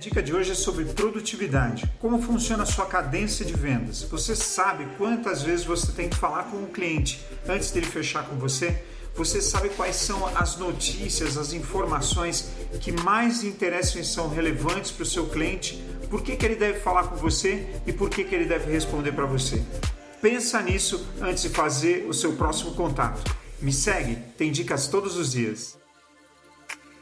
Dica de hoje é sobre produtividade. Como funciona a sua cadência de vendas? Você sabe quantas vezes você tem que falar com o cliente antes dele fechar com você? Você sabe quais são as notícias, as informações que mais interessam e são relevantes para o seu cliente? Por que, que ele deve falar com você e por que, que ele deve responder para você? Pensa nisso antes de fazer o seu próximo contato. Me segue, tem dicas todos os dias.